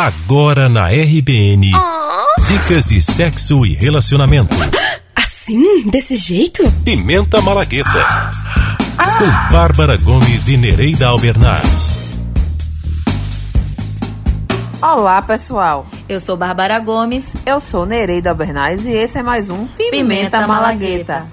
Agora na RBN. Oh. Dicas de sexo e relacionamento. Assim? Desse jeito? Pimenta Malagueta. Ah. Com Bárbara Gomes e Nereida Albernaz. Olá, pessoal. Eu sou Bárbara Gomes. Eu sou Nereida Albernaz e esse é mais um Pimenta, Pimenta Malagueta. Malagueta.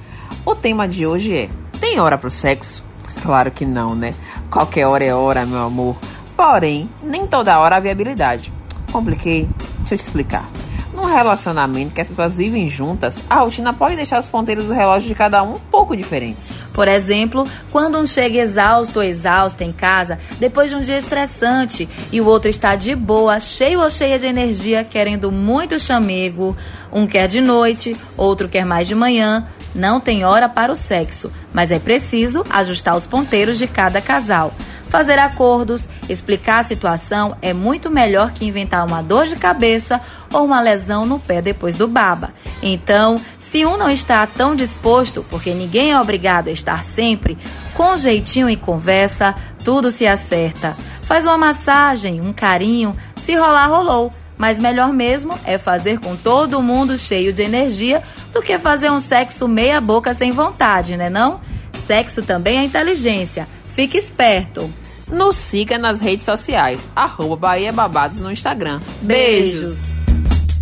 O tema de hoje é: tem hora pro sexo? Claro que não, né? Qualquer hora é hora, meu amor. Porém, nem toda hora há viabilidade. Compliquei? Deixa eu te explicar. Num relacionamento que as pessoas vivem juntas, a rotina pode deixar os ponteiros do relógio de cada um um pouco diferentes. Por exemplo, quando um chega exausto ou exausta em casa, depois de um dia estressante, e o outro está de boa, cheio ou cheia de energia, querendo muito chamego, um quer de noite, outro quer mais de manhã, não tem hora para o sexo, mas é preciso ajustar os ponteiros de cada casal. Fazer acordos, explicar a situação é muito melhor que inventar uma dor de cabeça ou uma lesão no pé depois do baba. Então, se um não está tão disposto, porque ninguém é obrigado a estar sempre, com jeitinho e conversa, tudo se acerta. Faz uma massagem, um carinho, se rolar, rolou. Mas melhor mesmo é fazer com todo mundo cheio de energia do que fazer um sexo meia boca sem vontade, né não? Sexo também é inteligência. Fique esperto. Nos siga nas redes sociais, arroba Bahia Babados no Instagram. Beijos.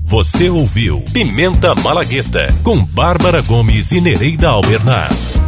Você ouviu Pimenta Malagueta com Bárbara Gomes e Nereida Albernaz.